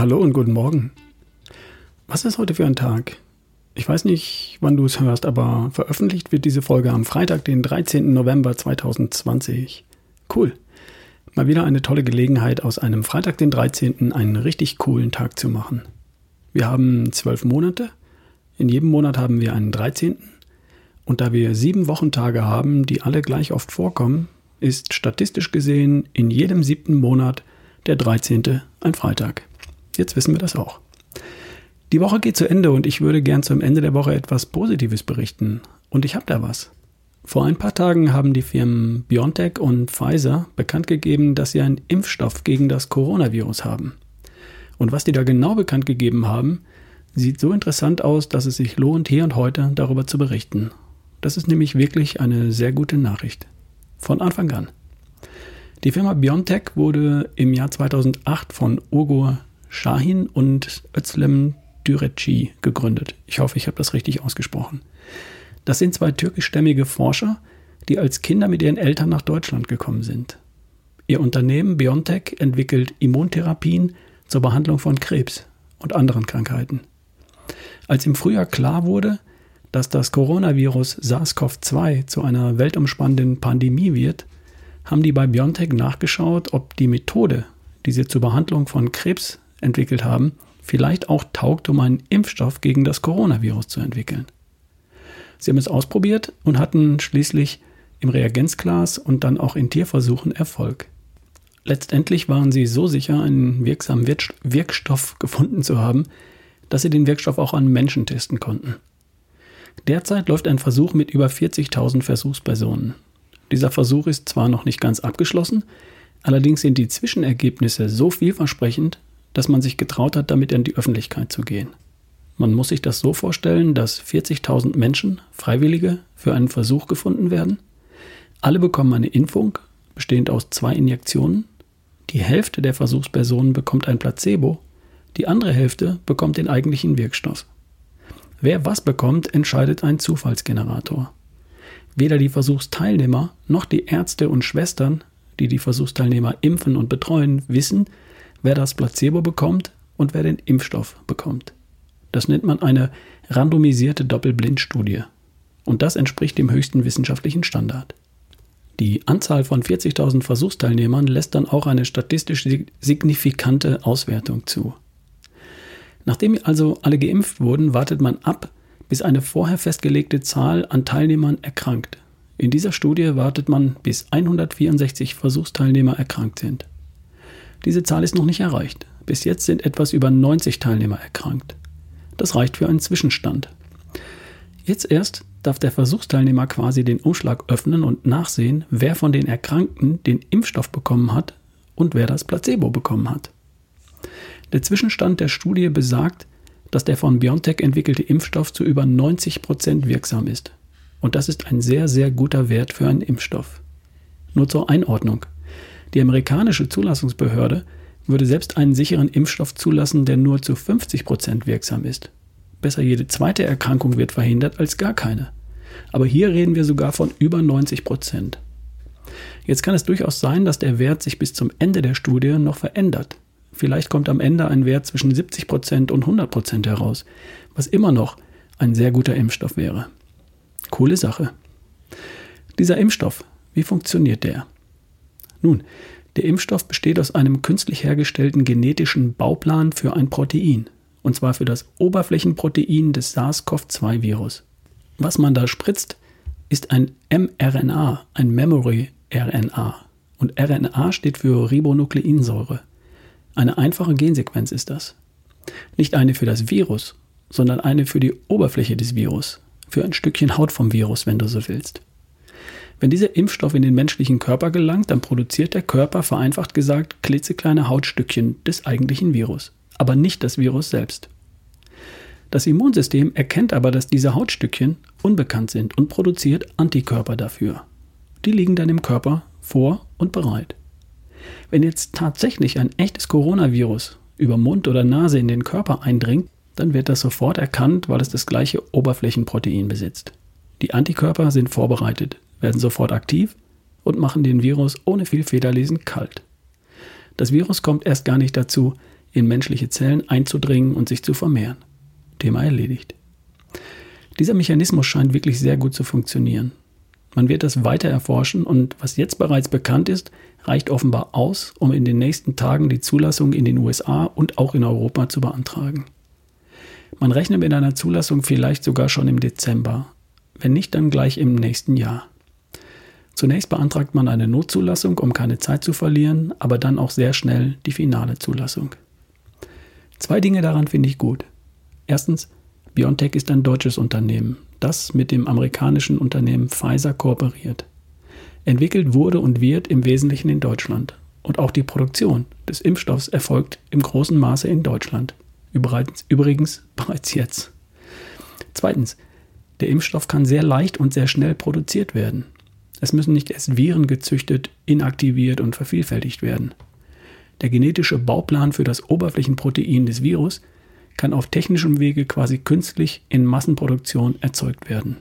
Hallo und guten Morgen. Was ist heute für ein Tag? Ich weiß nicht, wann du es hörst, aber veröffentlicht wird diese Folge am Freitag, den 13. November 2020. Cool. Mal wieder eine tolle Gelegenheit, aus einem Freitag, den 13. einen richtig coolen Tag zu machen. Wir haben zwölf Monate. In jedem Monat haben wir einen 13. Und da wir sieben Wochentage haben, die alle gleich oft vorkommen, ist statistisch gesehen in jedem siebten Monat der 13. ein Freitag. Jetzt wissen wir das auch. Die Woche geht zu Ende und ich würde gern zum Ende der Woche etwas Positives berichten. Und ich habe da was. Vor ein paar Tagen haben die Firmen BioNTech und Pfizer bekannt gegeben, dass sie einen Impfstoff gegen das Coronavirus haben. Und was die da genau bekannt gegeben haben, sieht so interessant aus, dass es sich lohnt, hier und heute darüber zu berichten. Das ist nämlich wirklich eine sehr gute Nachricht. Von Anfang an. Die Firma BioNTech wurde im Jahr 2008 von Ugur Shahin und Özlem Düreci gegründet. Ich hoffe, ich habe das richtig ausgesprochen. Das sind zwei türkischstämmige Forscher, die als Kinder mit ihren Eltern nach Deutschland gekommen sind. Ihr Unternehmen BioNTech entwickelt Immuntherapien zur Behandlung von Krebs und anderen Krankheiten. Als im Frühjahr klar wurde, dass das Coronavirus SARS-CoV-2 zu einer weltumspannenden Pandemie wird, haben die bei BioNTech nachgeschaut, ob die Methode, die sie zur Behandlung von Krebs entwickelt haben, vielleicht auch taugt, um einen Impfstoff gegen das Coronavirus zu entwickeln. Sie haben es ausprobiert und hatten schließlich im Reagenzglas und dann auch in Tierversuchen Erfolg. Letztendlich waren sie so sicher, einen wirksamen Wirkstoff gefunden zu haben, dass sie den Wirkstoff auch an Menschen testen konnten. Derzeit läuft ein Versuch mit über 40.000 Versuchspersonen. Dieser Versuch ist zwar noch nicht ganz abgeschlossen, allerdings sind die Zwischenergebnisse so vielversprechend, dass man sich getraut hat, damit in die Öffentlichkeit zu gehen. Man muss sich das so vorstellen, dass 40.000 Menschen, Freiwillige, für einen Versuch gefunden werden. Alle bekommen eine Impfung, bestehend aus zwei Injektionen. Die Hälfte der Versuchspersonen bekommt ein Placebo, die andere Hälfte bekommt den eigentlichen Wirkstoff. Wer was bekommt, entscheidet ein Zufallsgenerator. Weder die Versuchsteilnehmer noch die Ärzte und Schwestern, die die Versuchsteilnehmer impfen und betreuen, wissen, wer das Placebo bekommt und wer den Impfstoff bekommt. Das nennt man eine randomisierte Doppelblindstudie. Und das entspricht dem höchsten wissenschaftlichen Standard. Die Anzahl von 40.000 Versuchsteilnehmern lässt dann auch eine statistisch signifikante Auswertung zu. Nachdem also alle geimpft wurden, wartet man ab, bis eine vorher festgelegte Zahl an Teilnehmern erkrankt. In dieser Studie wartet man, bis 164 Versuchsteilnehmer erkrankt sind. Diese Zahl ist noch nicht erreicht. Bis jetzt sind etwas über 90 Teilnehmer erkrankt. Das reicht für einen Zwischenstand. Jetzt erst darf der Versuchsteilnehmer quasi den Umschlag öffnen und nachsehen, wer von den Erkrankten den Impfstoff bekommen hat und wer das Placebo bekommen hat. Der Zwischenstand der Studie besagt, dass der von BioNTech entwickelte Impfstoff zu über 90 Prozent wirksam ist. Und das ist ein sehr, sehr guter Wert für einen Impfstoff. Nur zur Einordnung. Die amerikanische Zulassungsbehörde würde selbst einen sicheren Impfstoff zulassen, der nur zu 50 Prozent wirksam ist. Besser jede zweite Erkrankung wird verhindert als gar keine. Aber hier reden wir sogar von über 90 Prozent. Jetzt kann es durchaus sein, dass der Wert sich bis zum Ende der Studie noch verändert. Vielleicht kommt am Ende ein Wert zwischen 70 Prozent und 100 Prozent heraus, was immer noch ein sehr guter Impfstoff wäre. Coole Sache. Dieser Impfstoff, wie funktioniert der? Nun, der Impfstoff besteht aus einem künstlich hergestellten genetischen Bauplan für ein Protein, und zwar für das Oberflächenprotein des SARS-CoV-2-Virus. Was man da spritzt, ist ein mRNA, ein Memory-RNA. Und RNA steht für Ribonukleinsäure. Eine einfache Gensequenz ist das. Nicht eine für das Virus, sondern eine für die Oberfläche des Virus, für ein Stückchen Haut vom Virus, wenn du so willst. Wenn dieser Impfstoff in den menschlichen Körper gelangt, dann produziert der Körper vereinfacht gesagt klitzekleine Hautstückchen des eigentlichen Virus, aber nicht das Virus selbst. Das Immunsystem erkennt aber, dass diese Hautstückchen unbekannt sind und produziert Antikörper dafür. Die liegen dann im Körper vor und bereit. Wenn jetzt tatsächlich ein echtes Coronavirus über Mund oder Nase in den Körper eindringt, dann wird das sofort erkannt, weil es das gleiche Oberflächenprotein besitzt. Die Antikörper sind vorbereitet, werden sofort aktiv und machen den Virus ohne viel Federlesen kalt. Das Virus kommt erst gar nicht dazu, in menschliche Zellen einzudringen und sich zu vermehren. Thema erledigt. Dieser Mechanismus scheint wirklich sehr gut zu funktionieren. Man wird das weiter erforschen und was jetzt bereits bekannt ist, reicht offenbar aus, um in den nächsten Tagen die Zulassung in den USA und auch in Europa zu beantragen. Man rechnet mit einer Zulassung vielleicht sogar schon im Dezember, wenn nicht dann gleich im nächsten Jahr. Zunächst beantragt man eine Notzulassung, um keine Zeit zu verlieren, aber dann auch sehr schnell die finale Zulassung. Zwei Dinge daran finde ich gut. Erstens, BioNTech ist ein deutsches Unternehmen, das mit dem amerikanischen Unternehmen Pfizer kooperiert. Entwickelt wurde und wird im Wesentlichen in Deutschland. Und auch die Produktion des Impfstoffs erfolgt im großen Maße in Deutschland. Übrigens, bereits jetzt. Zweitens, der Impfstoff kann sehr leicht und sehr schnell produziert werden. Es müssen nicht erst Viren gezüchtet, inaktiviert und vervielfältigt werden. Der genetische Bauplan für das Oberflächenprotein des Virus kann auf technischem Wege quasi künstlich in Massenproduktion erzeugt werden.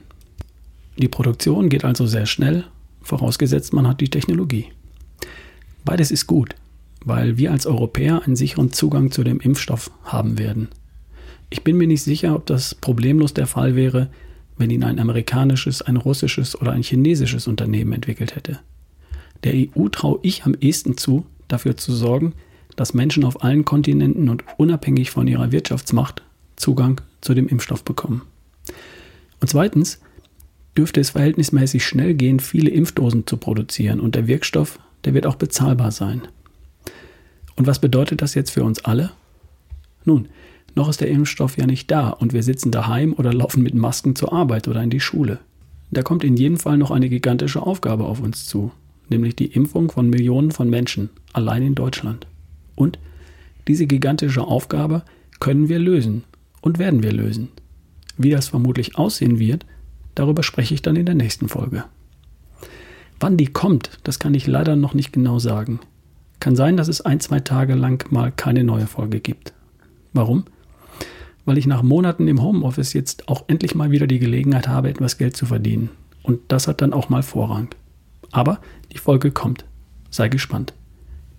Die Produktion geht also sehr schnell, vorausgesetzt man hat die Technologie. Beides ist gut, weil wir als Europäer einen sicheren Zugang zu dem Impfstoff haben werden. Ich bin mir nicht sicher, ob das problemlos der Fall wäre, wenn ihn ein amerikanisches, ein russisches oder ein chinesisches Unternehmen entwickelt hätte. Der EU traue ich am ehesten zu, dafür zu sorgen, dass Menschen auf allen Kontinenten und unabhängig von ihrer Wirtschaftsmacht Zugang zu dem Impfstoff bekommen. Und zweitens dürfte es verhältnismäßig schnell gehen, viele Impfdosen zu produzieren und der Wirkstoff, der wird auch bezahlbar sein. Und was bedeutet das jetzt für uns alle? Nun, noch ist der Impfstoff ja nicht da und wir sitzen daheim oder laufen mit Masken zur Arbeit oder in die Schule. Da kommt in jedem Fall noch eine gigantische Aufgabe auf uns zu, nämlich die Impfung von Millionen von Menschen, allein in Deutschland. Und diese gigantische Aufgabe können wir lösen und werden wir lösen. Wie das vermutlich aussehen wird, darüber spreche ich dann in der nächsten Folge. Wann die kommt, das kann ich leider noch nicht genau sagen. Kann sein, dass es ein, zwei Tage lang mal keine neue Folge gibt. Warum? Weil ich nach Monaten im Homeoffice jetzt auch endlich mal wieder die Gelegenheit habe, etwas Geld zu verdienen. Und das hat dann auch mal Vorrang. Aber die Folge kommt. Sei gespannt.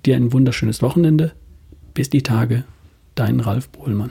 Dir ein wunderschönes Wochenende. Bis die Tage. Dein Ralf Bohlmann.